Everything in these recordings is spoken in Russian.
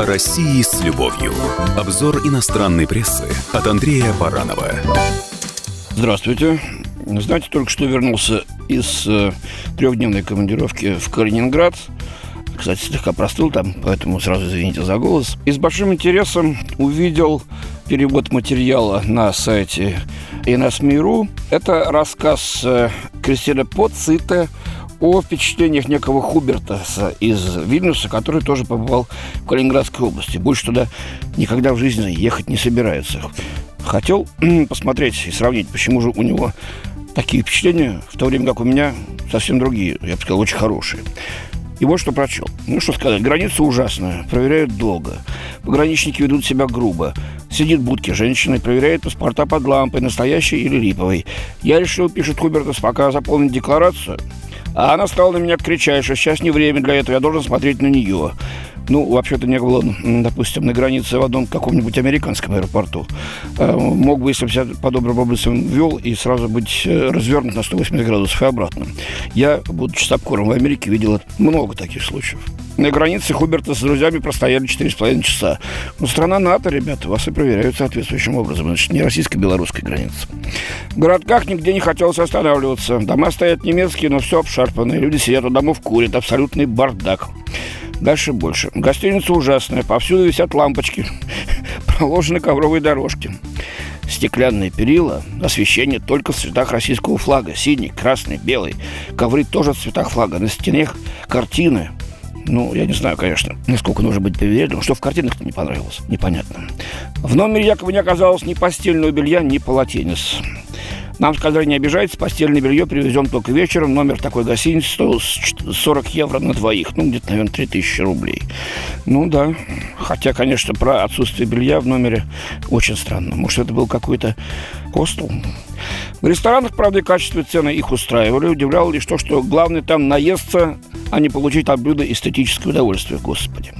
О России с любовью. Обзор иностранной прессы от Андрея Баранова. Здравствуйте. Знаете, только что вернулся из э, трехдневной командировки в Калининград. Кстати, слегка простыл там, поэтому сразу извините за голос. И с большим интересом увидел перевод материала на сайте Инасмиру. Это рассказ э, Кристины Поцита о впечатлениях некого Хубертаса из Вильнюса, который тоже побывал в Калининградской области. Больше туда никогда в жизни ехать не собирается. Хотел посмотреть и сравнить, почему же у него такие впечатления, в то время как у меня совсем другие, я бы сказал, очень хорошие. И вот что прочел. Ну, что сказать, граница ужасная, проверяют долго. Пограничники ведут себя грубо. Сидит в будке женщина и проверяет паспорта под лампой, настоящей или липовой. Я решил, пишет Хубертас, пока заполнить декларацию, а она стала на меня кричать, что сейчас не время для этого, я должен смотреть на нее. Ну, вообще-то не было, допустим, на границе в одном каком-нибудь американском аэропорту. А, мог бы, если бы себя по-доброму образом вел, и сразу быть э, развернут на 180 градусов и обратно. Я, будучи сапкором в Америке, видел много таких случаев. На границе Хуберта с друзьями простояли 4,5 часа. Но страна НАТО, ребята, вас и проверяют соответствующим образом. Значит, не российско-белорусская граница. В городках нигде не хотелось останавливаться. Дома стоят немецкие, но все обшарпанные. Люди сидят у домов, курят. Абсолютный бардак. Дальше больше. Гостиница ужасная. Повсюду висят лампочки. Проложены ковровые дорожки. Стеклянные перила, освещение только в цветах российского флага. Синий, красный, белый. Ковры тоже в цветах флага. На стенах картины. Ну, я не знаю, конечно, насколько нужно быть привередливым. Что в картинах-то не понравилось, непонятно. В номере якобы не оказалось ни постельного белья, ни полотенец. Нам сказали, не обижайтесь, постельное белье привезем только вечером. Номер такой гостиницы стоил 40 евро на двоих. Ну, где-то, наверное, 3000 рублей. Ну, да. Хотя, конечно, про отсутствие белья в номере очень странно. Может, это был какой-то хостел? В ресторанах, правда, и качество цены их устраивали. Удивляло лишь то, что главное там наесться, а не получить от блюда эстетическое удовольствие. Господи.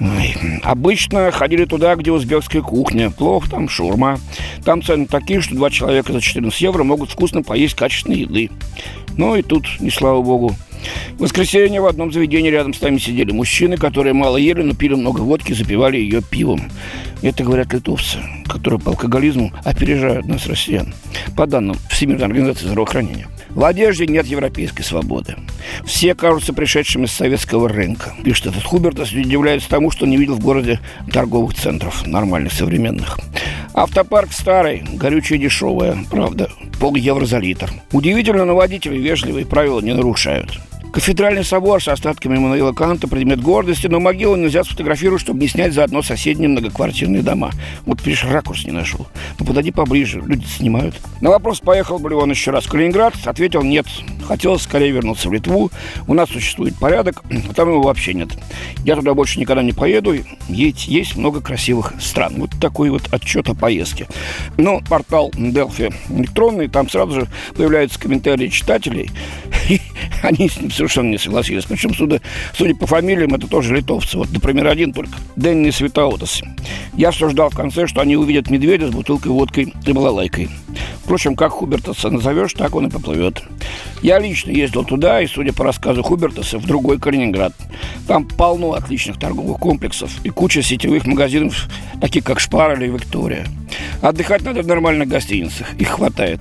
Ой. Обычно ходили туда, где узбекская кухня. Плохо, там шурма. Там цены такие, что два человека за 14 евро могут вкусно поесть качественной еды. Ну и тут, не слава богу. В воскресенье в одном заведении рядом с нами сидели мужчины, которые мало ели, но пили много водки, запивали ее пивом. Это говорят литовцы, которые по алкоголизму опережают нас, россиян, по данным Всемирной организации здравоохранения. В одежде нет европейской свободы. Все кажутся пришедшими с советского рынка. Пишет этот Хубертас, удивляется тому, что не видел в городе торговых центров нормальных, современных. Автопарк старый, горючее дешевое, правда, пол евро за литр. Удивительно, но водители вежливые правила не нарушают. Кафедральный собор с остатками Эммануила Канта – предмет гордости, но могилу нельзя сфотографировать, чтобы не снять заодно соседние многоквартирные дома. Вот, видишь, ракурс не нашел. Ну, подойди поближе, люди снимают. На вопрос, поехал бы ли он еще раз в Калининград, ответил нет. Хотелось скорее вернуться в Литву. У нас существует порядок, а там его вообще нет. Я туда больше никогда не поеду. Есть, есть много красивых стран. Вот такой вот отчет о поездке. Но портал Delphi электронный, там сразу же появляются комментарии читателей. Они с ним совершенно не согласились. Причем, судя, судя по фамилиям, это тоже литовцы. Вот, например, один только. Дэнни Светаутас. Я все ждал в конце, что они увидят медведя с бутылкой водкой и балалайкой. Впрочем, как Хубертаса назовешь, так он и поплывет. Я лично ездил туда, и, судя по рассказу Хубертаса, в другой Калининград. Там полно отличных торговых комплексов и куча сетевых магазинов, таких как Шпар или Виктория. Отдыхать надо в нормальных гостиницах, их хватает.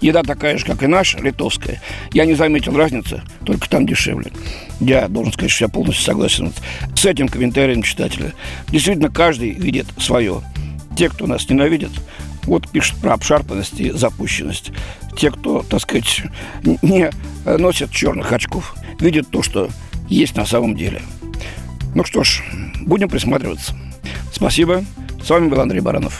Еда такая же, как и наша, литовская. Я не заметил разницы, только там дешевле. Я должен сказать, что я полностью согласен с этим комментарием читателя. Действительно, каждый видит свое. Те, кто нас ненавидит, вот пишут про обшарпанность и запущенность. Те, кто, так сказать, не носят черных очков, видят то, что есть на самом деле. Ну что ж, будем присматриваться. Спасибо. С вами был Андрей Баранов.